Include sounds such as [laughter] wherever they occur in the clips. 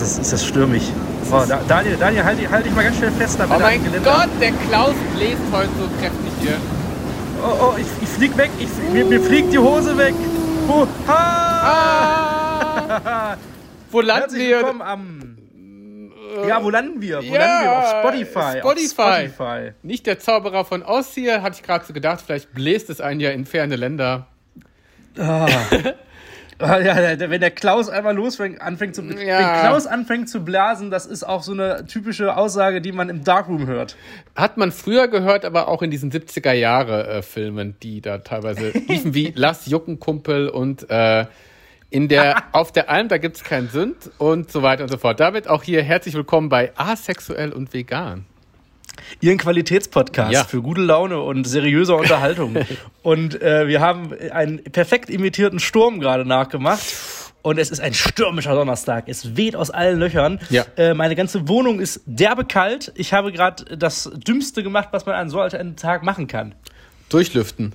ist das, ist das stürmig. Oh, da, Daniel, Daniel, halt, dich- halt dich mal ganz schnell fest. Da Oh mein. Gott, der Klaus bläst heute so kräftig hier. Oh, oh, ich, ich flieg weg. Ich, mir, mir fliegt die Hose weg. Oh, ha! Ah! [laughs] Wo landen wir? willkommen am... Ja, wo landen wir? Wo Ja, landen wir? Auf Spotify. Spotify. Auf Spotify. Nicht der Zauberer von Oz hier, hatte ich gerade so gedacht, vielleicht bläst es einen ja in ferne Länder. Ah, [laughs] ja, der- der- wenn der Klaus einmal losfängt, anfängt zu, Ja. wenn Klaus anfängt zu blasen, das ist auch so eine typische Aussage, die man im Darkroom hört. Hat man früher gehört, aber auch in diesen 70er Jahre äh, Filmen, die da teilweise [laughs] liefen wie Lass Juckenkumpel und äh, in der [laughs] auf der Alm, da gibt's keinen Sünd und so weiter und so fort. Damit auch hier herzlich willkommen bei Asexuell und Vegan. Ihren Qualitätspodcast Ja. für gute Laune und seriöse Unterhaltung. [laughs] und äh, wir haben einen perfekt imitierten Sturm gerade nachgemacht. Und es ist ein stürmischer Donnerstag. Es weht aus allen Löchern. Ja. Äh, meine ganze Wohnung ist derbe kalt. Ich habe gerade das Dümmste gemacht, was man an so einem Tag machen kann. Durchlüften.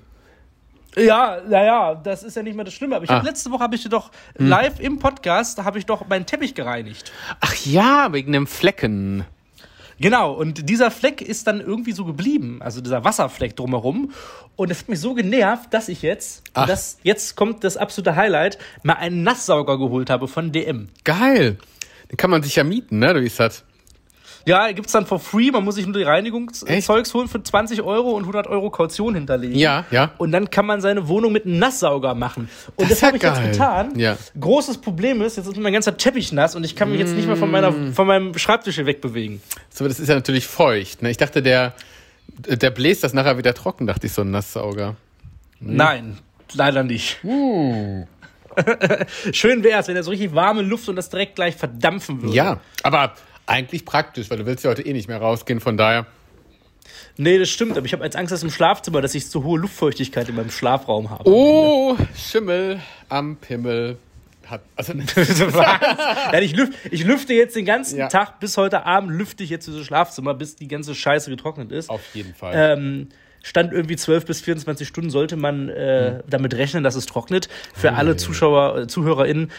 Ja, naja, das ist ja nicht mehr das Schlimme. Aber Ah. hab, letzte Woche habe ich dir doch live im Podcast habe ich doch meinen Teppich gereinigt. Ach ja, wegen dem Flecken. Genau, und dieser Fleck ist dann irgendwie so geblieben, also dieser Wasserfleck drumherum. Und es hat mich so genervt, dass ich jetzt, Ach. das, jetzt kommt das absolute Highlight, mal einen Nasssauger geholt habe von DM. Geil. Den kann man sich ja mieten, ne? Wie ist das? Ja, gibt's dann for free, man muss sich nur die? Reinigungszeugs holen für 20 Euro und 100 Euro Kaution hinterlegen. Ja, ja. Und dann kann man seine Wohnung mit einem Nasssauger machen. Und Das das, habe ich jetzt getan. Ja. Großes Problem ist, jetzt ist mein ganzer Teppich nass und ich kann mich jetzt nicht mehr von, meiner, Mm. von meinem Schreibtisch hier wegbewegen. So, das ist ja natürlich feucht. Ne? Ich dachte, der, der bläst das nachher wieder trocken, dachte ich, so ein Nasssauger. Nein, leider nicht. [laughs] Schön wäre es, wenn er so richtig warme Luft und das direkt gleich verdampfen würde. Ja, aber eigentlich praktisch, weil du willst ja heute eh nicht mehr rausgehen, von daher. Nee, das stimmt, aber ich habe als Angst, dass im Schlafzimmer, dass ich zu hohe Luftfeuchtigkeit in meinem Schlafraum habe. Oh, Schimmel am Pimmel. Hat, also, [laughs] ja, ich, lüf, ich lüfte jetzt den ganzen Ja. Tag bis heute Abend, lüfte ich jetzt dieses Schlafzimmer, bis die ganze Scheiße getrocknet ist. auf jeden Fall. Ähm, stand irgendwie 12 bis 24 Stunden, sollte man äh, damit rechnen, dass es trocknet. Für alle Zuschauer, äh, ZuhörerInnen,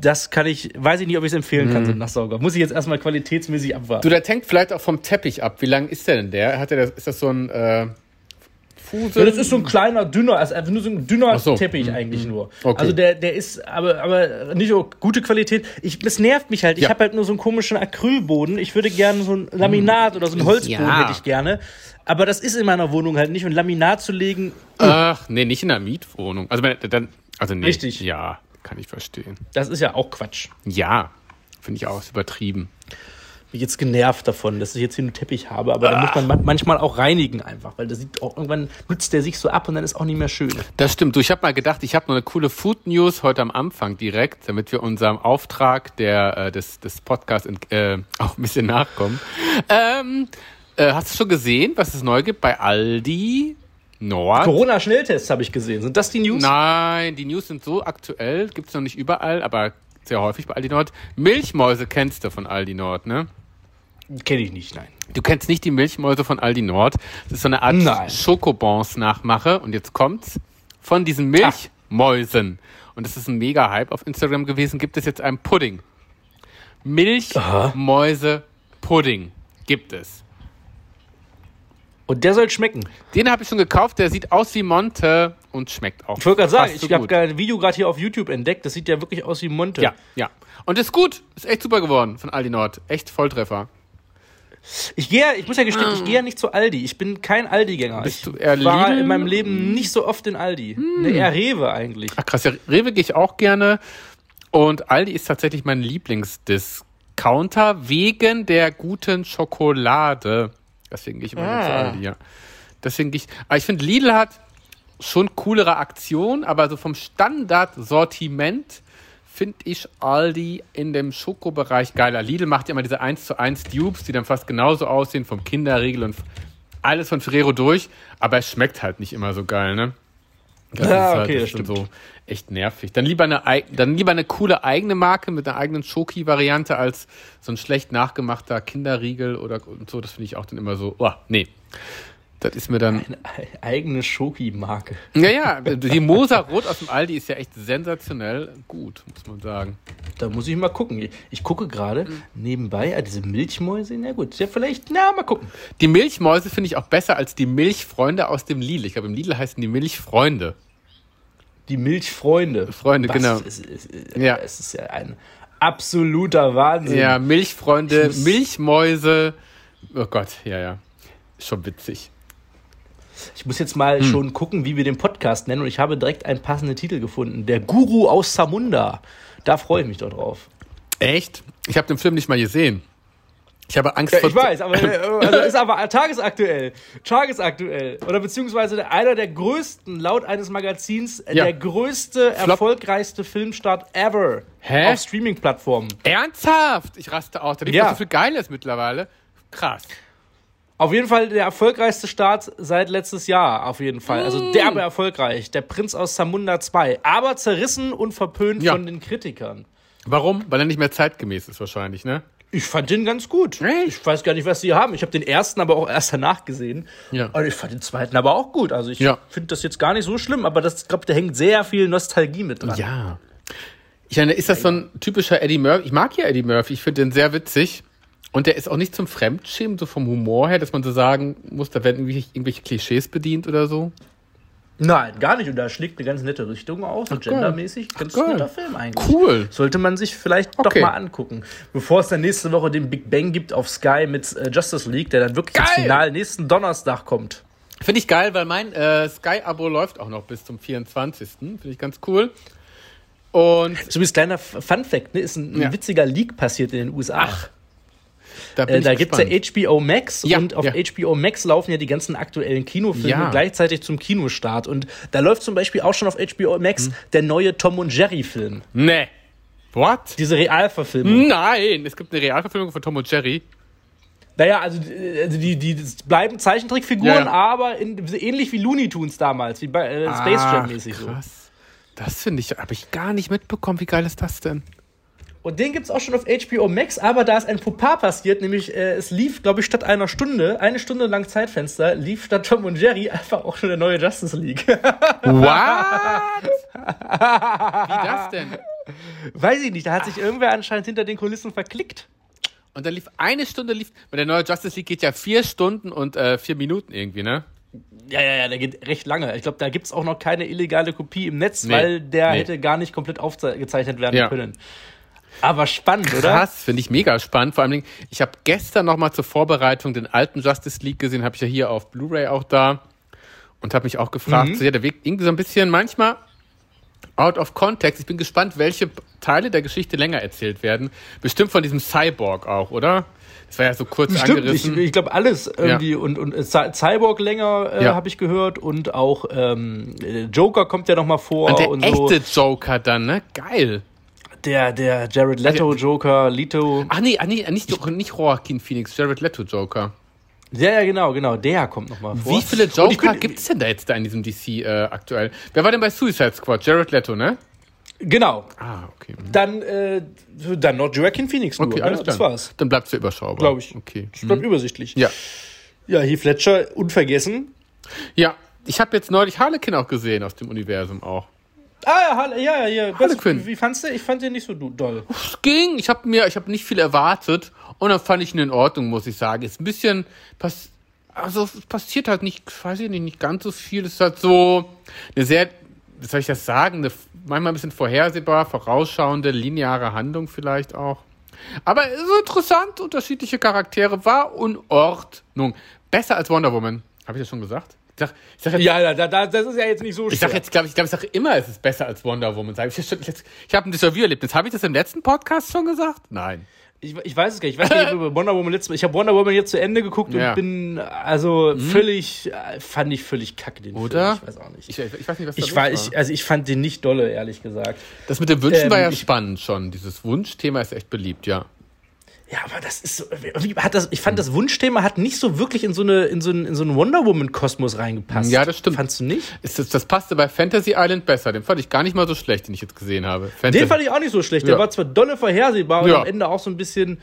das kann ich, weiß ich nicht, ob ich es empfehlen kann, so einen Nasssauger. Muss ich jetzt erstmal qualitätsmäßig abwarten. Du, der tankt vielleicht auch vom Teppich ab. Wie lang ist der denn der? Hat der das, ist das so ein äh, Fusel? Ja, das ist so ein kleiner, dünner, also nur so ein dünner so. Teppich eigentlich nur. Okay. Also der, der ist aber, aber nicht so gute Qualität. Ich, es nervt mich halt. Ich Ja. habe halt nur so einen komischen Acrylboden. Ich würde gerne so ein Laminat oder so ein Holzboden Ja. hätte ich gerne. Aber das ist in meiner Wohnung halt nicht. Und Laminat zu legen, Ach, nee, nicht in einer Mietwohnung. Also, dann, also nee. Richtig. Ja, kann ich verstehen. das ist ja auch Quatsch. Ja, finde ich auch ist übertrieben. Bin jetzt genervt davon, dass ich jetzt hier einen Teppich habe. Aber da muss man ma- manchmal auch reinigen einfach. Weil das sieht auch, irgendwann nutzt der sich so ab und dann ist auch nicht mehr schön. Das stimmt. Du, ich habe mal gedacht, ich habe noch eine coole Food News heute am Anfang direkt, damit wir unserem Auftrag der, äh, des, des Podcasts äh, [laughs] auch ein bisschen nachkommen. Ähm, äh, hast du schon gesehen, was es neu gibt bei Aldi Nord? Corona-Schnelltests habe ich gesehen. Sind das die News? Nein, die News sind so aktuell, gibt's noch nicht überall, aber sehr häufig bei Aldi Nord. Milchmäuse kennst du von Aldi Nord, ne? Kenne ich nicht, nein. Du kennst nicht die Milchmäuse von Aldi Nord. Das ist so eine Art Nein. Schokobons-Nachmache. Und jetzt kommt's. Von diesen Milchmäusen. Und das ist ein Mega-Hype auf Instagram gewesen. Gibt es jetzt einen Pudding. Milchmäuse-Pudding gibt es. Und der soll schmecken. Den habe ich schon gekauft. Der sieht aus wie Monte und schmeckt auch. Ich wollte gerade sagen, so ich habe ein Video gerade hier auf YouTube entdeckt. Das sieht ja wirklich aus wie Monte. Ja, ja. Und ist gut. Ist echt super geworden von Aldi Nord. Echt Volltreffer. Ich gehe, ich muss ja gestehen, ich gehe ja nicht zu Aldi. Ich bin kein Aldi-Gänger. Ich war Lidl? in meinem Leben nicht so oft in Aldi. Ne, eher Rewe eigentlich. Ach krass, ja, Rewe gehe ich auch gerne. Und Aldi ist tatsächlich mein Lieblingsdiscounter wegen der guten Schokolade. Deswegen gehe ich immer ah. zu Aldi, ja. Deswegen gehe ich. Aber ich finde, Lidl hat schon coolere Aktionen, aber so vom Standardsortiment finde ich Aldi in dem Schokobereich geiler. Lidl macht ja immer diese 1 zu 1 Dupes, die dann fast genauso aussehen, vom Kinderriegel und alles von Ferrero durch, aber es schmeckt halt nicht immer so geil, ne? Das Ja, ist halt okay, das stimmt. so echt nervig. Dann lieber eine, dann lieber eine coole eigene Marke mit einer eigenen Schoki-Variante als so ein schlecht nachgemachter Kinderriegel oder und so. Das finde ich auch dann immer so, oh, nee. Das ist mir dann. Eine eigene Schoki-Marke. Ja, ja, die Moser Rot aus dem Aldi ist ja echt sensationell gut, muss man sagen. Da muss ich mal gucken. Ich gucke gerade nebenbei, ah, diese Milchmäuse, na gut, ja vielleicht, na, mal gucken. Die Milchmäuse finde ich auch besser als die Milchfreunde aus dem Lidl. Ich glaube, im Lidl heißen die Milchfreunde. Die Milchfreunde. Freunde, genau. Es ist, Ja. es ist ja ein absoluter Wahnsinn. Ja, Milchfreunde, Milchmäuse. Oh Gott, ja, ja. Schon witzig. Ich muss jetzt mal Hm. schon gucken, wie wir den Podcast nennen und ich habe direkt einen passenden Titel gefunden. Der Guru aus Samunda. Da freue ich mich doch drauf. Echt? Ich habe den Film nicht mal gesehen. Ich habe Angst Ja, vor. ich weiß, aber [laughs] äh, also ist aber tagesaktuell. Tagesaktuell. Oder beziehungsweise einer der größten, laut eines Magazins, äh, Ja. der größte, erfolgreichste Filmstart ever Hä? auf Streaming-Plattformen. Ernsthaft? Ich raste aus. Da es Ja. so viel Geiles mittlerweile. Krass. Auf jeden Fall der erfolgreichste Start seit letztes Jahr, auf jeden Fall. Mm. Also derbe erfolgreich. Der Prinz aus Samunda 2. Aber zerrissen und verpönt Ja. von den Kritikern. Warum? Weil er nicht mehr zeitgemäß ist, wahrscheinlich, ne? Ich fand den ganz gut. Echt? Ich weiß gar nicht, was sie haben. Ich habe den ersten aber auch erst danach gesehen. Ja. Und ich fand den zweiten aber auch gut. Also ich Ja. finde das jetzt gar nicht so schlimm, aber das, ich glaube, da hängt sehr viel Nostalgie mit dran. Ja. Ich meine, ist das so ein typischer Eddie Murphy? Ich mag ja Eddie Murphy, ich finde den sehr witzig. Und der ist auch nicht zum Fremdschämen, so vom Humor her, dass man so sagen muss, da werden irgendwelche, irgendwelche Klischees bedient oder so. Nein, gar nicht. Und da schlägt eine ganz nette Richtung. Und geil. gendermäßig. Ganz netter Film eigentlich. Cool. Sollte man sich vielleicht Okay. doch mal angucken. Bevor es dann nächste Woche den Big Bang gibt auf Sky mit äh, Justice League, der dann wirklich ins Geil. Finale nächsten Donnerstag kommt. Finde ich geil, weil mein äh, Sky-Abo läuft auch noch bis zum 24. Finde ich ganz cool. Und So wie kleiner F- Fun Fact, ne, ist ein, ein Ja. witziger Leak passiert in den USA. Da Äh, da gibt es ja. HBO Max Ja, und auf ja. HBO Max laufen ja die ganzen aktuellen Kinofilme Ja. gleichzeitig zum Kinostart. Und da läuft zum Beispiel auch schon auf HBO Hm. Max der neue Tom und Jerry Film. Nee. What? Diese Realverfilmung. Nein, es gibt eine Realverfilmung von Tom und Jerry. Naja, also, also die, die bleiben Zeichentrickfiguren, Ja, aber in, ähnlich wie Looney Tunes damals, wie bei äh, Space Jam mäßig so. krass. Das finde ich, habe ich gar nicht mitbekommen. Wie geil ist das denn? Und den gibt's auch schon auf HBO Max, aber da ist ein Fauxpas passiert, nämlich äh, es lief, glaube ich, statt einer Stunde, eine Stunde lang Zeitfenster, lief statt Tom und Jerry einfach auch schon der neue Justice League. [laughs] What? Wie das denn? Weiß ich nicht, da hat sich irgendwer anscheinend hinter den Kulissen verklickt. Und dann lief eine Stunde, lief, weil der neue Justice League geht ja vier Stunden und äh, vier Minuten irgendwie, ne? Ja, ja, ja, der geht recht lange. Ich glaube, da gibt's auch noch keine illegale Kopie im Netz, Nee, weil der nee. hätte gar nicht komplett aufgezeichnet werden Ja. können. Aber spannend, oder? Krass, finde ich mega spannend. Vor allem, ich habe gestern noch mal zur Vorbereitung den alten Justice League gesehen, habe ich ja hier auf Blu-ray auch da und habe mich auch gefragt, Mhm. so, ja, der wirkt irgendwie so ein bisschen manchmal out of context. Ich bin gespannt, welche Teile der Geschichte länger erzählt werden. Bestimmt von diesem Cyborg auch, oder? Das war ja so kurz Stimmt, ich, angerissen. ich glaube alles irgendwie und, und äh, Cy- Cyborg länger äh, Ja. habe ich gehört und auch ähm, äh, Joker kommt ja noch mal vor und der und echte so. Joker dann, ne? Geil. Der, der Jared Leto Joker, Leto. Ach nee, ach nee nicht, nicht Joaquin Phoenix, Jared Leto Joker. Ja, ja, genau, genau, der kommt noch mal vor. Wie viele Joker gibt es denn da jetzt da in diesem DC äh, aktuell? Wer war denn bei Suicide Squad? Jared Leto, ne? Genau. Ah, okay. Dann, äh, dann noch Joaquin Phoenix nur. Okay, ne? alles klar. Das war's. Dann bleibt's ja überschaubar. Glaube ich. Okay. Ich bleib übersichtlich. Ja. Ja, Heath Ledger, unvergessen. Ja, ich habe jetzt neulich Harlequin auch gesehen aus dem Universum auch. Ah, ja, Halle- ja, ja. ja. Harlequin. Wie, wie fandst du? Ich fand den nicht so doll. Es ging, ich habe mir, ich habe nicht viel erwartet und dann fand ich ihn in Ordnung, muss ich sagen. Ist ein bisschen, pass, also es passiert halt nicht, weiß ich nicht, nicht ganz so viel. Es ist halt so eine sehr, wie soll ich das sagen, eine, manchmal ein bisschen vorhersehbar, vorausschauende, lineare Handlung vielleicht auch. Aber so interessant, unterschiedliche Charaktere, war in Ordnung. Besser als Wonder Woman. Habe ich das schon gesagt? Ich sag, ich sag jetzt, Ja, da, da, das ist ja jetzt nicht so ich sag jetzt, glaube ich, glaube ich sage immer, es ist besser als Wonder Woman. Sag Ich, ich, ich, habe ein Déjà-vu-Erlebnis. Habe ich das im letzten Podcast schon gesagt? Nein. Ich, ich weiß es gar nicht. Ich weiß nicht, über Wonder Woman letztes Mal. Ich habe Wonder Woman jetzt zu Ende geguckt Ja. Mhm. und bin also völlig, äh, fand ich völlig kacke den Oder? Film. Ich weiß auch nicht. Ich, ich weiß nicht, was Ich los war, ich, also ich fand den nicht dolle, ehrlich gesagt. Das mit dem Wünschen Ähm, war ja spannend schon. Dieses Wunschthema ist echt beliebt, ja. Ja, aber das ist so, hat das, ich fand das Wunschthema hat nicht so wirklich in so eine, in so einen, in so einen Wonder Woman Kosmos reingepasst. Ja, das stimmt. Fandst du nicht? Ist das, das passte bei Fantasy Island besser. Den fand ich gar nicht mal so schlecht, den ich jetzt gesehen habe. Fantasy Den fand ich auch nicht so schlecht. Der Ja. war zwar dolle vorhersehbar und Ja. am Ende auch so ein bisschen,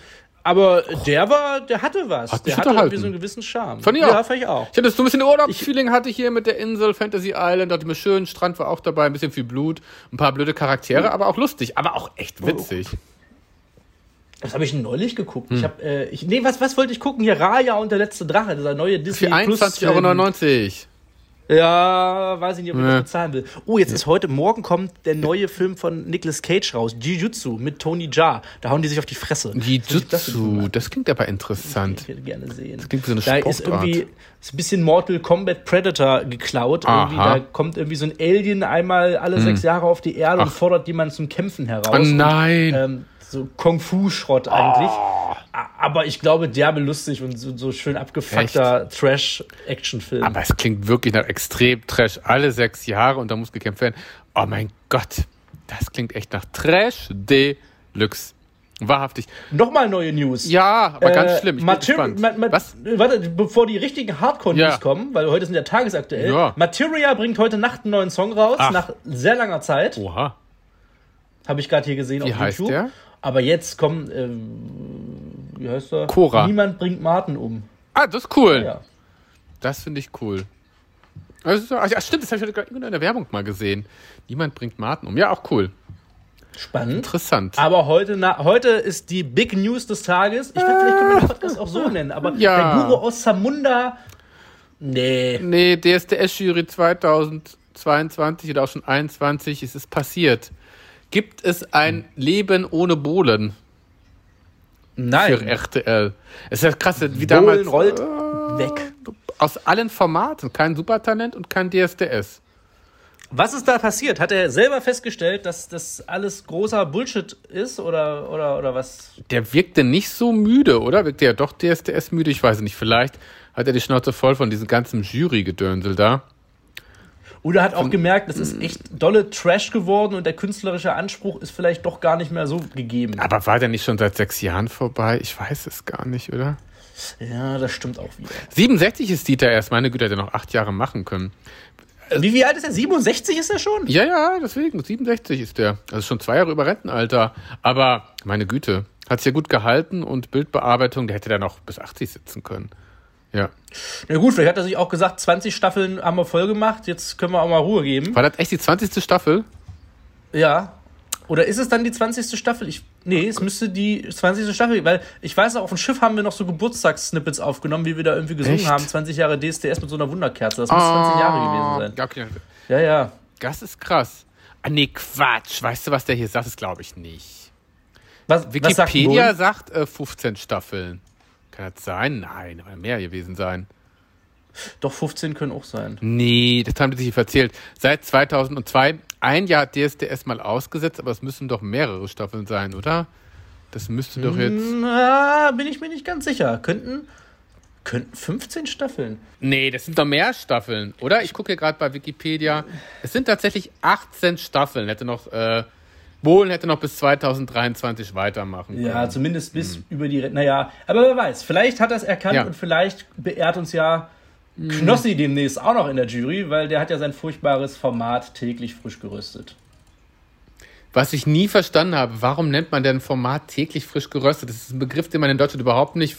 Aber der war, der hatte was. Hat der hatte irgendwie so einen gewissen Charme. Fand ich ja, auch. fand ich auch. Ich hatte so ein bisschen Urlaubsfeeling hatte ich hier mit der Insel Fantasy Island, dachte mir schön, Strand war auch dabei, ein bisschen viel Blut, ein paar blöde Charaktere, aber auch lustig, aber auch echt witzig. Was habe ich neulich geguckt? Ich habe, äh, ich, nee, was, was wollte ich gucken? Hier Raya und der letzte Drache, dieser neue Disney Für 21,99 Euro. Ja, weiß ich nicht, ob ich Nee. das bezahlen will. Oh, jetzt ist heute, morgen kommt der neue Film von Nicolas Cage raus, Jujutsu mit Tony Jaa. Da hauen die sich auf die Fresse. Ist das Jujutsu, ein- das klingt aber interessant. Ich hätte gerne sehen. Das klingt wie so eine da ist Sportart. irgendwie ist ein bisschen Mortal Kombat Predator geklaut. Da kommt irgendwie so ein Alien einmal alle sechs Jahre auf die Erde und Ach. fordert jemanden zum Kämpfen heraus. Oh nein. Und, ähm, so Kung-Fu-Schrott eigentlich. Oh. Aber ich glaube, derbe lustig und so, so schön abgefuckter Trash-Action-Film. Aber es klingt wirklich nach extrem Trash. Alle sechs Jahre und da muss gekämpft werden. Oh mein Gott, das klingt echt nach Trash Deluxe. Wahrhaftig. Nochmal neue News. Ja, aber ganz Äh, schlimm. Ich bin Mater- gespannt. Ma- Ma- Was? Warte, bevor die richtigen Hardcore-News Ja. kommen, weil heute sind ja tagesaktuell. Ja. Materia bringt heute Nacht einen neuen Song raus, Ach. nach sehr langer Zeit. Oha. Habe ich gerade hier gesehen Wie auf heißt YouTube. der? Aber jetzt kommt, ähm, wie heißt er? Cora. Niemand bringt Martin um. Ah, das ist cool. Ja. Das finde ich cool. Also, ach, stimmt, das habe ich heute gerade in der Werbung mal gesehen. Niemand bringt Martin um. Ja, auch cool. Spannend. Interessant. Aber heute, na, heute ist die Big News des Tages. Ich finde, vielleicht können wir den Podcast auch so nennen. Aber Ja. der Guru aus Zamunda, nee. Nee, DSDS-Jury 2022 oder auch schon 21 ist es passiert. Gibt es ein Leben ohne Bohlen für Nein. RTL? Es ist ja krass, wie damals Bohlen rollt äh, weg. aus allen Formaten, kein Supertalent und kein DSDS. Was ist da passiert? Hat er selber festgestellt, dass das alles großer Bullshit ist oder, oder, oder was? Der wirkte nicht so müde, oder? Wirkte ja doch DSDS müde, ich weiß nicht. Vielleicht hat er die Schnauze voll von diesem ganzen Jury-Gedönsel da. Oder hat auch gemerkt, das ist echt dolle Trash geworden und der künstlerische Anspruch ist vielleicht doch gar nicht mehr so gegeben. Aber war der nicht schon seit sechs Jahren vorbei? Ich weiß es gar nicht, oder? Ja, das stimmt auch wieder. 67 ist Dieter erst, meine Güte, hätte er noch acht Jahre machen können. Wie, wie alt ist er? 67 ist er schon? Ja, ja, deswegen, 67 ist der. Also schon zwei Jahre über Rentenalter. Aber, meine Güte, hat sich ja gut gehalten und Bildbearbeitung, der hätte da noch bis 80 sitzen können. Ja. Na gut, vielleicht hat er sich auch gesagt, 20 Staffeln haben wir voll gemacht, jetzt können wir auch mal Ruhe geben. War das echt die 20. Staffel? Ja. Oder ist es dann die 20. Staffel? Ich, nee, es müsste die 20. Staffel, weil ich weiß noch, auf dem Schiff haben wir noch so Geburtstagssnippets aufgenommen, wie wir da irgendwie gesungen Echt? haben. 20 Jahre DSDS mit so einer Wunderkerze. Das muss 20 Jahre gewesen sein. Ja, okay. Ja, ja. Das ist krass. Ah, nee, Quatsch. Weißt du, was der hier sagt? Das glaube ich nicht. Was, was sagt Wikipedia sagt äh, 15 Staffeln. Kann das sein? Nein, aber mehr gewesen sein. Doch, 15 können auch sein. Nee, das haben die sich erzählt. Seit 2002, ein Jahr hat DSDS mal ausgesetzt, aber es müssen doch mehrere Staffeln sein, oder? Das müsste doch jetzt. Na, bin ich mir nicht ganz sicher. Könnten, könnten 15 Staffeln. Nee, das sind doch mehr Staffeln, oder? Ich gucke hier gerade bei Wikipedia. Es sind tatsächlich 18 Staffeln. Hätte noch, äh, Bohlen hätte noch bis 2023 weitermachen können. Ja, zumindest bis über die. Naja, aber wer weiß, vielleicht hat er es erkannt Ja. und vielleicht beehrt uns ja Knossi demnächst auch noch in der Jury, weil der hat ja sein furchtbares Format täglich frisch geröstet. Was ich nie verstanden habe, warum nennt man denn Format täglich frisch geröstet? Das ist ein Begriff, den man in Deutschland überhaupt nicht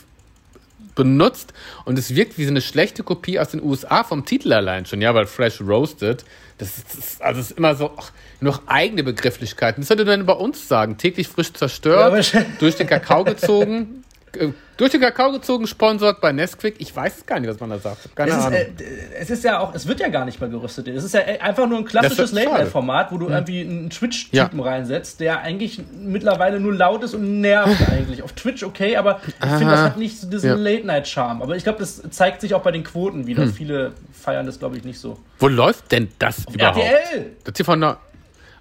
benutzt und es wirkt wie so eine schlechte Kopie aus den USA vom Titel allein schon, ja, weil Fresh Roasted, das ist, das ist also ist immer so ach, noch eigene Begrifflichkeiten. Das würde man bei uns sagen, täglich frisch Ja, zerstört, wahrscheinlich. durch den Kakao gezogen, [laughs] durch den Kakao gezogen, sponsort bei Nesquik. Ich weiß es gar nicht, was man da sagt. Keine Es ist, Ahnung. äh, es ist ja auch, es wird ja gar nicht mehr gerüstet. Es ist ja äh, einfach nur ein klassisches ist. Late-Night-Format, wo du irgendwie einen Twitch-Typen reinsetzt, der eigentlich mittlerweile nur laut ist und nervt [laughs] eigentlich. Auf Twitch okay, aber ich finde, das hat nicht so diesen Ja. Late-Night-Charme. Aber ich glaube, das zeigt sich auch bei den Quoten wieder. Viele feiern das, glaube ich, nicht so. Wo läuft denn das überhaupt? RTL! Das hier von der,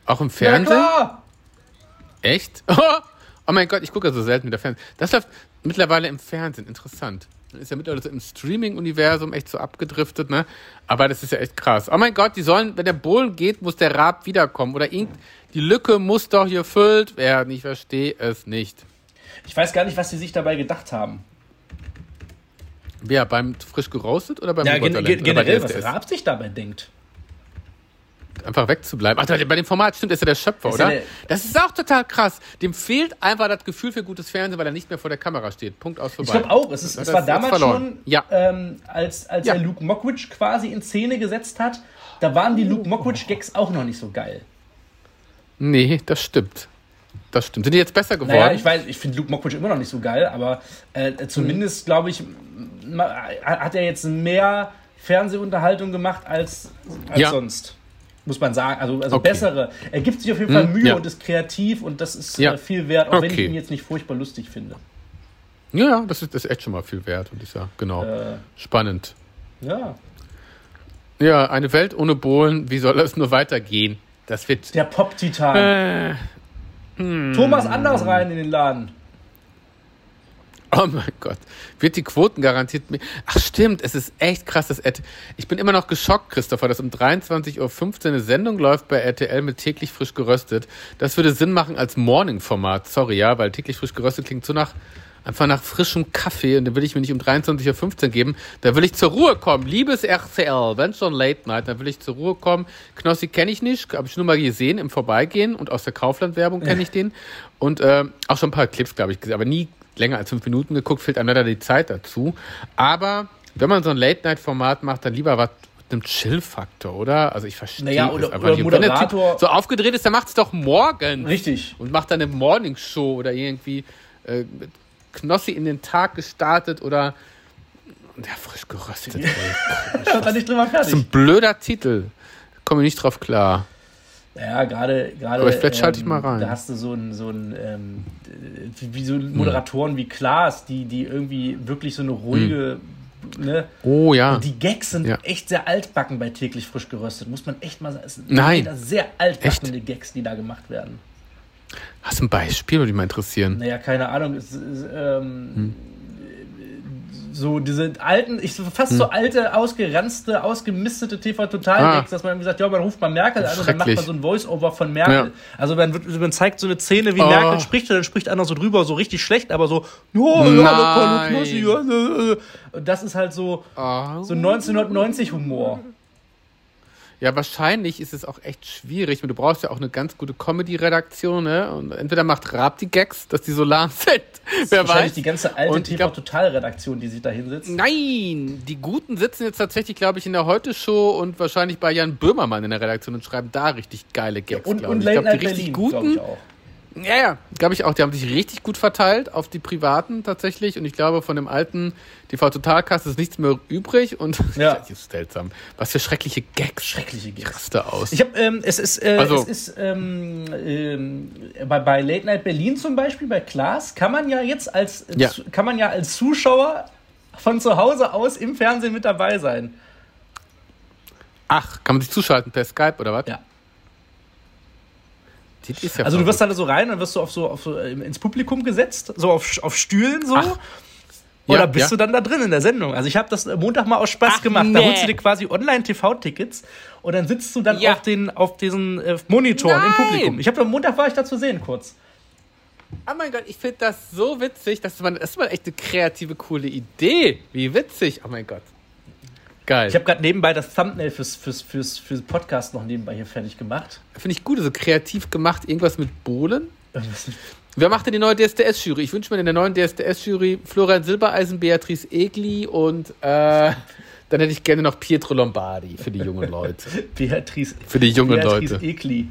auch im Ja, Fernsehen? klar! Echt? [laughs] Oh mein Gott, ich gucke ja so selten wieder Fernsehen. Das läuft mittlerweile im Fernsehen. Interessant. Ist ja mittlerweile so im Streaming-Universum echt so abgedriftet, ne? Aber das ist ja echt krass. Oh mein Gott, die sollen, wenn der Bohlen geht, muss der Raab wiederkommen. Oder irgend, die Lücke muss doch hier gefüllt werden. Ich verstehe es nicht. Ich weiß gar nicht, was sie sich dabei gedacht haben. Wer, beim frisch geroastet oder beim Ja, gen gen generell, was? Raab sich dabei denkt. Einfach wegzubleiben. Ach, bei dem Format stimmt, ist er der Schöpfer, Ist oder? er der- das ist auch total krass. Dem fehlt einfach das Gefühl für gutes Fernsehen, weil er nicht mehr vor der Kamera steht. Punkt aus Ich vorbei. glaube auch, es, ist, es war damals schon, Ja. ähm, als, als Ja. er Luke Mockridge quasi in Szene gesetzt hat, da waren die Luke Mockridge-Gags auch noch nicht so geil. Nee, das stimmt. Das stimmt. Sind die jetzt besser geworden? Naja, ich weiß, ich finde Luke Mockridge immer noch nicht so geil, aber äh, zumindest, glaube ich, hat er jetzt mehr Fernsehunterhaltung gemacht als, als Ja. sonst. Muss man sagen. Also, also Okay. bessere. Er gibt sich auf jeden Fall Hm, Mühe ja. und ist kreativ und das ist Ja. äh, viel wert, auch wenn ich Okay. ihn jetzt nicht furchtbar lustig finde. ja, das ist, das ist echt schon mal viel wert. Und ist ja, genau. Äh, Spannend. ja. Ja, eine Welt ohne Bohlen, wie soll das nur weitergehen? Das wird. Der Pop-Titan. Äh, Thomas Anders rein in den Laden. Oh mein Gott. Wird die Quoten garantiert. mehr- Ach, stimmt, es ist echt krass. Dass RT ich bin immer noch geschockt, Christopher, dass um 23.15 Uhr eine Sendung läuft bei RTL mit täglich frisch geröstet. Das würde Sinn machen als Morning-Format. Sorry, ja, weil täglich frisch geröstet klingt so nach. Einfach nach frischem Kaffee und den will ich mir nicht um 23.15 Uhr geben. Da will ich zur Ruhe kommen. Liebes RCL, wenn schon Late Night, dann will ich zur Ruhe kommen. Knossi kenne ich nicht, habe ich nur mal gesehen im Vorbeigehen und aus der Kaufland-Werbung kenne ich den. Und äh, auch schon ein paar Clips, glaube ich, gesehen, aber nie länger als fünf Minuten geguckt, fehlt einem leider die Zeit dazu. Aber wenn man so ein Late-Night-Format macht, dann lieber was mit einem Chill-Faktor, oder? Also ich verstehe Naja, es oder- einfach oder nicht. Wenn der Typ so aufgedreht ist, dann macht es doch morgen Richtig. und macht dann eine Morningshow oder irgendwie äh, mit Knossi in den Tag gestartet oder ja, frisch geröstet. [laughs] ey. Da war nicht drüber Das ist fertig. ein blöder Titel. Komme ich nicht drauf klar. Ja, gerade, gerade. Aber vielleicht schalte ich mal rein. Da hast du so ein, so ein, ähm, wie, so Moderatoren wie Klaas, die, die irgendwie wirklich so eine ruhige, ne? Oh ja. Die Gags sind Ja. echt sehr altbacken bei täglich frisch geröstet, muss man echt mal sagen. Es sind Nein. leider sehr altbackene Gags, die da gemacht werden. Hast du ein Beispiel, würde mich mal interessieren? Naja, keine Ahnung. Es, ist, ähm, Hm. So diese alten, ich so fast so alte, ausgeranzte, ausgemistete TV-Total-Gags, Ah. dass man irgendwie sagt, ja, man ruft mal Merkel an und dann macht man so ein Voice-Over von Merkel. Ja. Also man, wird, man zeigt so eine Szene, wie Oh. Merkel spricht und dann spricht einer so drüber, so richtig schlecht, aber so, ja, ja, Nein. Und das ist halt so, Ah. so 1990-Humor. Ja, wahrscheinlich ist es auch echt schwierig. Du brauchst ja auch eine ganz gute Comedy-Redaktion, ne? Und entweder macht Raab die Gags, dass die so lahm sind. Wer Wahrscheinlich weiß. die ganze alte Und glaub- TV-Total-Redaktion, die sich da hinsetzt. Nein, die Guten sitzen jetzt tatsächlich, glaube ich, in der Heute-Show und wahrscheinlich bei Jan Böhmermann in der Redaktion und schreiben da richtig geile Gags. Und, glaub und ich. Glaube, Night die richtig Berlin, Guten, ich auch. Ja, ja, glaube ich auch. Die haben sich richtig gut verteilt auf die Privaten tatsächlich. Und ich glaube, von dem alten TV-Totalcast ist nichts mehr übrig. Und [laughs] Ja. das ist seltsam. Was für schreckliche Gags. Schreckliche Gags. Raste aus. Ich habe, ähm, es ist, äh, Also- es ist ähm, ähm, bei, bei Late Night Berlin zum Beispiel, bei Klaas, kann man ja jetzt als, Ja. kann man ja als Zuschauer von zu Hause aus im Fernsehen mit dabei sein. Ach, kann man sich zuschalten per Skype oder was? Ja. Das ist ja Also du wirst da so rein und wirst so auf so, auf so ähm, ins Publikum gesetzt, so auf, auf Stühlen so. Ach. Oder Ja, bist ja. du dann da drin in der Sendung? Also ich habe das Montag mal aus Spaß Ach, gemacht. Da nee. holst du dir quasi Online-TV-Tickets und dann sitzt du dann Ja. auf, den, auf diesen äh, Monitoren im Nein. Publikum. Ich habe am Montag war ich da zu sehen kurz. Oh mein Gott, ich finde das so witzig. Das ist, mal, das ist mal echt eine kreative, coole Idee. Wie witzig. Oh mein Gott. Geil. Ich habe gerade nebenbei das Thumbnail fürs, fürs, fürs, fürs Podcast noch nebenbei hier fertig gemacht. Finde ich gut, so kreativ gemacht, irgendwas mit Bohlen. Wer macht denn die neue DSDS-Jury? Ich wünsche mir in der neuen DSDS-Jury Florian Silbereisen, Beatrice Egli und äh, dann hätte ich gerne noch Pietro Lombardi für die jungen Leute. [laughs] Beatrice, Für die jungen Beatrice Leute. Ekli.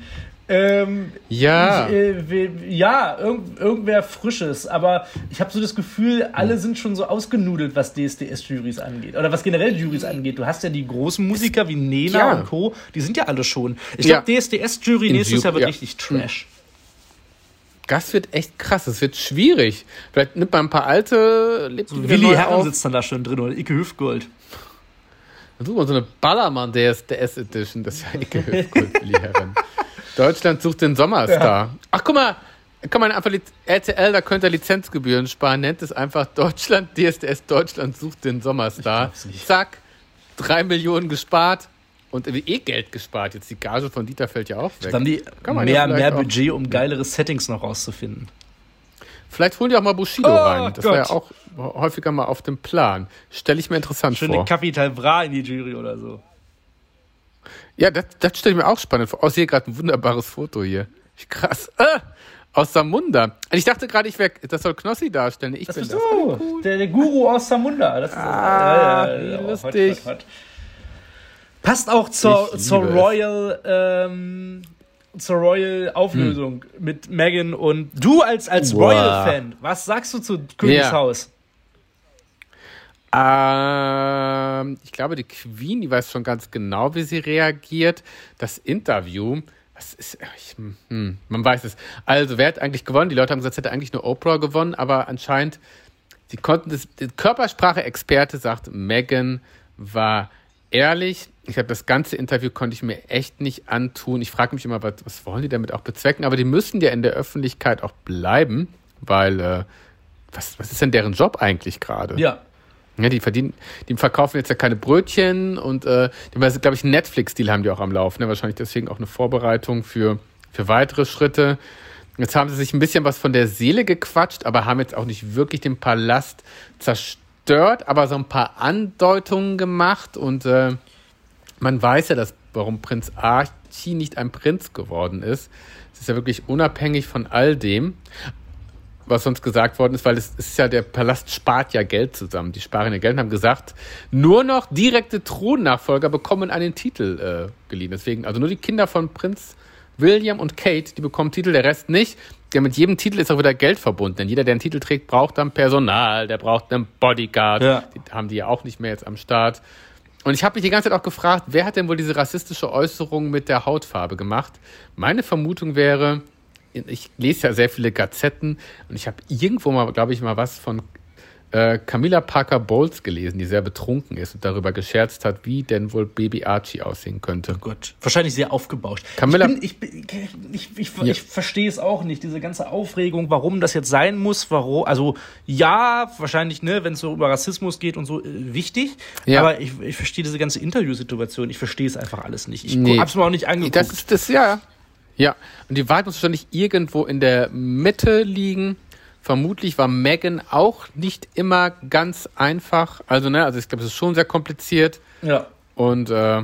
Ähm, Ja. ich, äh, we- ja, irgend, irgendwer Frisches, aber ich habe so das Gefühl, alle sind schon so ausgenudelt, was DSDS-Jurys angeht. Oder was generell Jurys angeht. Du hast ja die großen Musiker wie Nena Ja. und Co., die sind ja alle schon. Ich Ja. glaube, DSDS-Jury nächstes Ju- Jahr wird ja. richtig Trash. Das wird echt krass, das wird schwierig. Vielleicht nimmt man ein paar alte, lebt wieder Willi Herren sitzt dann da schon drin oder Icke Hüftgold. Dann suchen wir so eine Ballermann DSDS Edition. Das ist ja ekelhaft, Willi Herren. Deutschland sucht den Sommerstar. Ach, guck mal. Kann man einfach RTL, da könnt ihr Lizenzgebühren sparen, nennt es einfach Deutschland, DSDS Deutschland sucht den Sommerstar. Zack, drei Millionen gespart und eh Geld gespart. Jetzt die Gage von Dieter fällt ja auch weg. Dann die Kann man mehr, ja mehr Budget, um geilere Settings noch rauszufinden. Vielleicht holen die auch mal Bushido Oh rein. Das war ja Gott. auch häufiger mal auf dem Plan. Stelle ich mir interessant Schöne vor. Capital Bra in die Jury oder so. Ja, das, das stelle ich mir auch spannend vor. Oh, ich sehe gerade ein wunderbares Foto hier. Krass. Ah, aus Samunda. Ich dachte gerade, ich wäre, das soll Knossi darstellen. Ich Das bin bist das. du, Cool. der, der Guru aus Samunda. Das ist, Ah, wie oh, lustig. hot, hot, hot. Passt auch zur, zur. Royal, ähm, zur Royal Auflösung mit Megan und du als, als Hm. Wow. Royal-Fan, was sagst du zu Königshaus? Ähm, ich glaube, die Queen, die weiß schon ganz genau, wie sie reagiert. Das Interview, was ist, ich, hm, man weiß es. Also, wer hat eigentlich gewonnen? Die Leute haben gesagt, es hätte eigentlich nur Oprah gewonnen, aber anscheinend, sie konnten das, der Körpersprache-Experte sagt, Meghan war ehrlich. Ich habe das ganze Interview konnte ich mir echt nicht antun. Ich frage mich immer, was, was wollen die damit auch bezwecken? Aber die müssen ja in der Öffentlichkeit auch bleiben, weil, äh, was, was ist denn deren Job eigentlich gerade? Ja. Ja, die verdienen, die verkaufen jetzt ja keine Brötchen und äh, glaube ich, einen Netflix-Deal haben die auch am Laufen. Ne? Wahrscheinlich deswegen auch eine Vorbereitung für, für weitere Schritte. Jetzt haben sie sich ein bisschen was von der Seele gequatscht, aber haben jetzt auch nicht wirklich den Palast zerstört, aber so ein paar Andeutungen gemacht und äh, man weiß ja, dass, warum Prinz Archie nicht ein Prinz geworden ist. Es ist ja wirklich unabhängig von all dem was sonst gesagt worden ist, weil es ist ja, der Palast spart ja Geld zusammen. Die sparen ja Geld und haben gesagt, nur noch direkte Thronnachfolger bekommen einen Titel äh, geliehen. Deswegen, also nur die Kinder von Prinz William und Kate, die bekommen Titel, der Rest nicht. Ja, mit jedem Titel ist auch wieder Geld verbunden, denn jeder, der einen Titel trägt, braucht dann Personal, der braucht einen Bodyguard. Ja. Die haben die ja auch nicht mehr jetzt am Start. Und ich habe mich die ganze Zeit auch gefragt, wer hat denn wohl diese rassistische Äußerung mit der Hautfarbe gemacht? Meine Vermutung wäre, ich lese ja sehr viele Gazetten und ich habe irgendwo mal, glaube ich, mal was von äh, Camilla Parker Bowles gelesen, die sehr betrunken ist und darüber gescherzt hat, wie denn wohl Baby Archie aussehen könnte. Gott, wahrscheinlich sehr aufgebauscht. Camilla- ich, bin, ich, ich, ich, Ja. verstehe es auch nicht, diese ganze Aufregung, warum das jetzt sein muss, warum, also ja, wahrscheinlich, ne, wenn es so über Rassismus geht und so, äh, wichtig, Ja. aber ich, ich verstehe diese ganze Interviewsituation, ich verstehe es einfach alles nicht. Ich Nee. hab's mir auch nicht angeguckt. Das ist das, ja. Ja, und die Wahrheit muss wahrscheinlich irgendwo in der Mitte liegen. Vermutlich war Megan auch nicht immer ganz einfach. Also, ne, also ich glaube, es ist schon sehr kompliziert. ja. Und äh,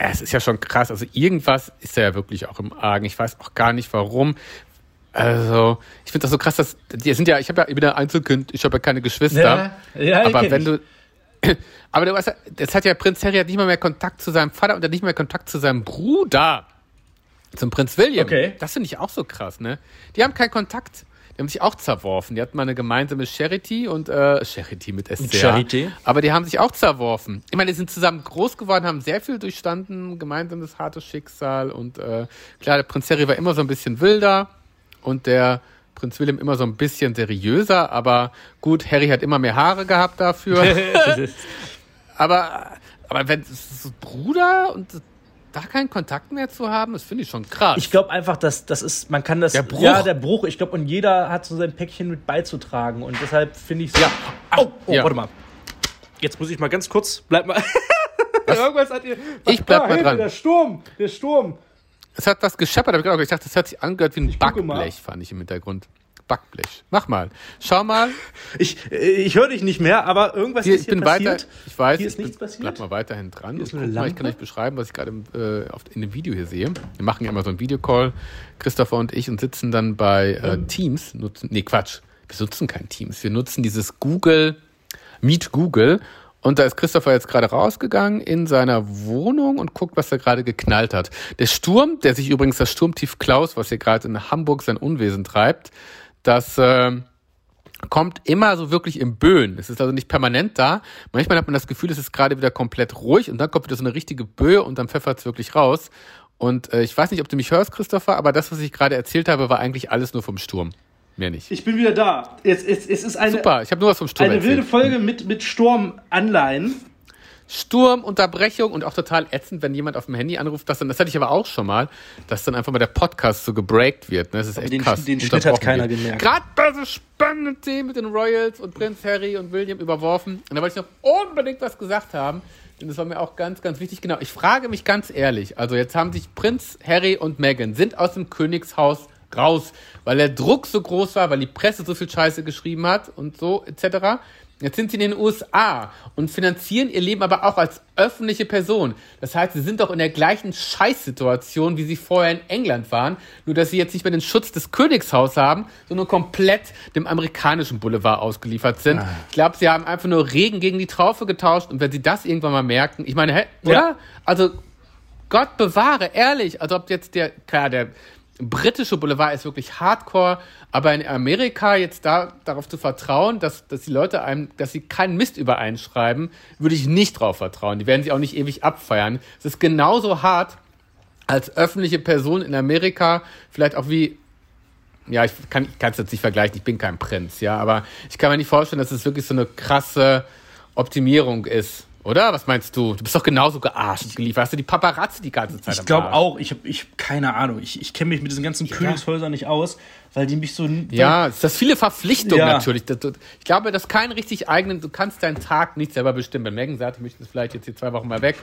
es ist ja schon krass. Also irgendwas ist ja wirklich auch im Argen. Ich weiß auch gar nicht warum. Also, ich finde das so krass, dass die sind ja, ich habe ja, ich bin ja Einzelkind, ich habe ja keine Geschwister. Ja, ja, aber wenn du. [clears throat] Aber du weißt ja, jetzt hat ja Prinz Harry hat nicht mal mehr Kontakt zu seinem Vater und hat nicht mehr Kontakt zu seinem Bruder. Zum Prinz William. Okay. Das finde ich auch so krass, ne? Die haben keinen Kontakt. Die haben sich auch zerworfen. Die hatten mal eine gemeinsame Charity und äh, Charity mit SCA. Charité. Aber die haben sich auch zerworfen. Ich meine, die sind zusammen groß geworden, haben sehr viel durchstanden, gemeinsames hartes Schicksal. Und äh, klar, der Prinz Harry war immer so ein bisschen wilder und der Prinz William immer so ein bisschen seriöser. Aber gut, Harry hat immer mehr Haare gehabt dafür. [laughs] [laughs] aber, aber wenn Bruder und da keinen Kontakt mehr zu haben, das finde ich schon krass. Ich glaube einfach, dass das ist, man kann das. Der Bruch. Ja, der Bruch. Ich glaube, und jeder hat so sein Päckchen mit beizutragen. Und deshalb finde ich es. Ja. Oh, oh Ja. warte mal. Jetzt muss ich mal ganz kurz. Bleib mal. [laughs] Irgendwas hat ihr. Ich bleib Ah, mal dran. Der Sturm. Der Sturm. Es hat was gescheppert, aber ich dachte, das hat sich angehört wie ein mal. Backblech, fand ich im Hintergrund. Backblech. Mach mal. Schau mal. Ich, ich höre dich nicht mehr, aber irgendwas Hier, ist ich hier bin passiert. weiter. Ich weiß, Hier ist ich bin, nichts passiert? bleib mal weiterhin dran. Hier ist eine mal, ich kann euch beschreiben, was ich gerade äh, in dem Video hier sehe. Wir machen ja immer so einen Videocall, Christopher und ich, und sitzen dann bei äh, Teams. Nutzen, nee, Quatsch. Wir nutzen kein Teams. Wir nutzen dieses Google, Meet Google. Und da ist Christopher jetzt gerade rausgegangen in seiner Wohnung und guckt, was er gerade geknallt hat. Der Sturm, der sich übrigens das Sturmtief Klaus, was hier gerade in Hamburg sein Unwesen treibt, das ähm, kommt immer so wirklich im Böen. Es ist also nicht permanent da. Manchmal hat man das Gefühl, es ist gerade wieder komplett ruhig und dann kommt wieder so eine richtige Böe und dann pfeffert es wirklich raus. Und äh, ich weiß nicht, ob du mich hörst, Christopher, aber das, was ich gerade erzählt habe, war eigentlich alles nur vom Sturm. Mehr nicht. Ich bin wieder da. Es, es, es ist eine, Super, ich habe nur was vom Sturm eine erzählt. wilde Folge mit, mit Sturmanleihen. Sturm, Unterbrechung und auch total ätzend, wenn jemand auf dem Handy anruft, das dann, das hatte ich aber auch schon mal, dass dann einfach mal der Podcast so gebreakt wird. Ne? Das ist echt den- krass. den Schnitt hat keiner wird. gemerkt. Gerade bei so spannenden Themen mit den Royals und Prinz Harry und William überworfen. Und da wollte ich noch unbedingt was gesagt haben, denn das war mir auch ganz, ganz wichtig. Genau, ich frage mich ganz ehrlich, also jetzt haben sich Prinz Harry und Meghan sind aus dem Königshaus raus, weil der Druck so groß war, weil die Presse so viel Scheiße geschrieben hat und so etc. Jetzt sind sie in den USA und finanzieren ihr Leben aber auch als öffentliche Person. Das heißt, sie sind doch in der gleichen Scheißsituation, wie sie vorher in England waren, nur dass sie jetzt nicht mehr den Schutz des Königshaus haben, sondern komplett dem amerikanischen Boulevard ausgeliefert sind. Ah. Ich glaube, sie haben einfach nur Regen gegen die Traufe getauscht und wenn sie das irgendwann mal merken, ich meine, hä, oder? Ja. Also Gott bewahre, ehrlich, also ob jetzt der, klar, der britische Boulevard ist wirklich hardcore, aber in Amerika jetzt da darauf zu vertrauen, dass, dass die Leute einem, dass sie keinen Mist übereinschreiben, würde ich nicht drauf vertrauen. Die werden sich auch nicht ewig abfeiern. Es ist genauso hart als öffentliche Person in Amerika, vielleicht auch wie ja, ich kann es jetzt nicht vergleichen, ich bin kein Prinz, ja, aber ich kann mir nicht vorstellen, dass es wirklich so eine krasse Optimierung ist oder? Was meinst du? Du bist doch genauso gearscht geliefert. Hast du die Paparazzi die ganze Zeit Ich glaube auch. Ich habe ich, keine Ahnung. Ich, ich kenne mich mit diesen ganzen ja. Königshäusern nicht aus, weil die mich so. Ja, das ist viele Verpflichtungen ja. natürlich. Ich glaube, das ist kein richtig eigenen. Du kannst deinen Tag nicht selber bestimmen. Wenn Megan sagt, ich möchte das vielleicht jetzt hier zwei Wochen mal weg,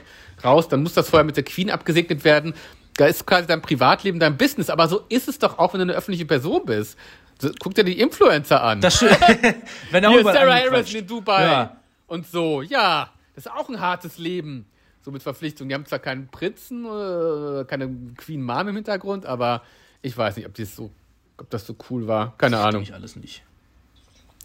raus, dann muss das vorher mit der Queen abgesegnet werden. Da ist quasi dein Privatleben dein Business. Aber so ist es doch auch, wenn du eine öffentliche Person bist. Guck dir die Influencer an. Das stimmt. [laughs] wenn er Sarah Harris in Dubai. Ja. Und so, ja. Das ist auch ein hartes Leben. So mit Verpflichtungen. Die haben zwar keinen Prinzen, äh, keine Queen Mom im Hintergrund, aber ich weiß nicht, ob, das so, ob das so cool war. Keine das Ahnung. Ich alles nicht.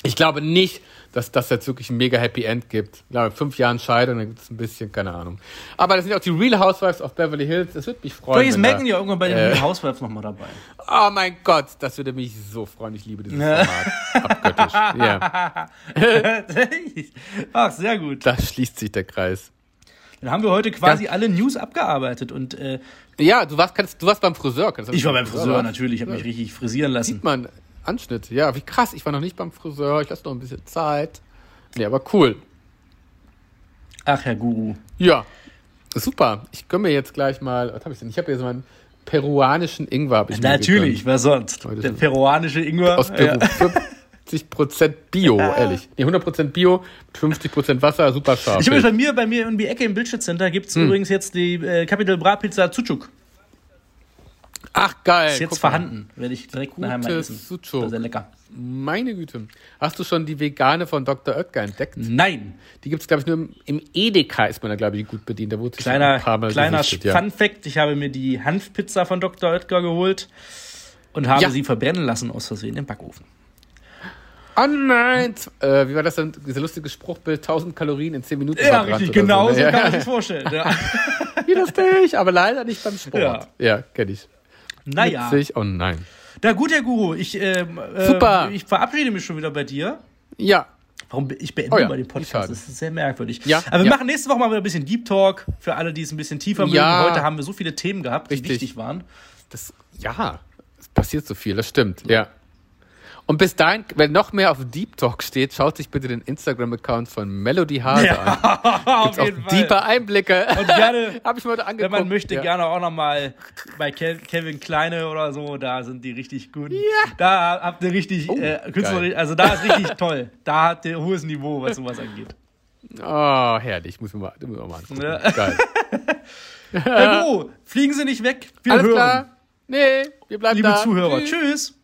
Ich glaube nicht, dass das jetzt wirklich ein mega Happy End gibt. Ich glaube, fünf Jahren Scheidung, dann gibt es ein bisschen, keine Ahnung. Aber das sind auch die Real Housewives of Beverly Hills. Das würde mich freuen. Vielleicht ist Megan ja irgendwann bei den äh, Real Housewives nochmal dabei. Oh mein Gott, das würde mich so freuen. Ich liebe dieses Format. Abgöttisch. Ja. [laughs] Ach, sehr gut. Da schließt sich der Kreis. Dann haben wir heute quasi ja. alle News abgearbeitet und äh, ja, du warst, kannst, du warst beim Friseur. ich war beim Friseur, Friseur natürlich. Ich habe mich richtig frisieren lassen. Sieht man, Anschnitt. Ja, wie krass. Ich war noch nicht beim Friseur. Ich lasse noch ein bisschen Zeit. Nee, aber cool. Ach, Herr Guru. Ja, super. Ich gönne mir jetzt gleich mal. Was habe ich denn? Ich habe hier so einen peruanischen Ingwer. Ich Natürlich, wer sonst? Der peruanische Ingwer. Aus Peru. Ja. 50% Bio, [laughs] ehrlich. Nee, 100% Bio, mit 50% Wasser, super scharf. Ich habe bei mir, bei mir in die Ecke im Bildschirmcenter gibt es hm. übrigens jetzt die äh, Capital Bra Pizza Zucuk. Ach, geil. Ist jetzt vorhanden. Werde ich direkt nachher mal essen. Sucho. Das ist sehr lecker. Meine Güte. Hast du schon die vegane von Dr. Oetker entdeckt? Nein. Die gibt es, glaube ich, nur im, im, Edeka ist man da, glaube ich, gut bedient. Da wurde kleiner ein paar Mal kleiner Fun ja. Fact. Ich habe mir die Hanfpizza von Dr. Oetker geholt und habe ja. sie verbrennen lassen aus Versehen im Backofen. Oh nein! Äh, wie war das denn? Dieser lustige Spruchbild, 1000 Kalorien in 10 Minuten. Ja, richtig, genau so, so kann man sich vorstellen. Ja. [laughs] wie lustig, aber leider nicht beim Sport. Ja, ja kenne ich. Naja. Witzig. Oh nein. Na gut, Herr Guru, ich, ähm, äh, Super. ich verabschiede mich schon wieder bei dir. Ja. Warum ich beende oh ja, mal den Podcast? Das ist sehr merkwürdig. Ja, Aber wir ja. machen nächste Woche mal wieder ein bisschen Deep Talk für alle, die es ein bisschen tiefer mögen. Ja. Heute haben wir so viele Themen gehabt, die Richtig. wichtig waren. Das, ja, es passiert so viel, das stimmt. Ja. Und bis dahin, wenn noch mehr auf Deep Talk steht, schaut sich bitte den Instagram-Account von Melody Hase ja, an. [laughs] Gibt's auf auch tiefe Einblicke. Und gerne, [laughs] habe ich mir heute angeguckt. Wenn man möchte, ja. gerne auch noch mal bei Kevin Kleine oder so, da sind die richtig gut. Ja. Da habt ihr richtig, oh, äh, künstlerisch, also da ist richtig [laughs] toll. Da habt ihr hohes Niveau, was sowas angeht. Oh, herrlich. Muss man mal, muss man mal angucken. Ja. Geil. Guru, fliegen Sie nicht weg. Wir Alles hören. klar. Nee, wir bleiben Liebe da. Liebe Zuhörer, tschüss. tschüss.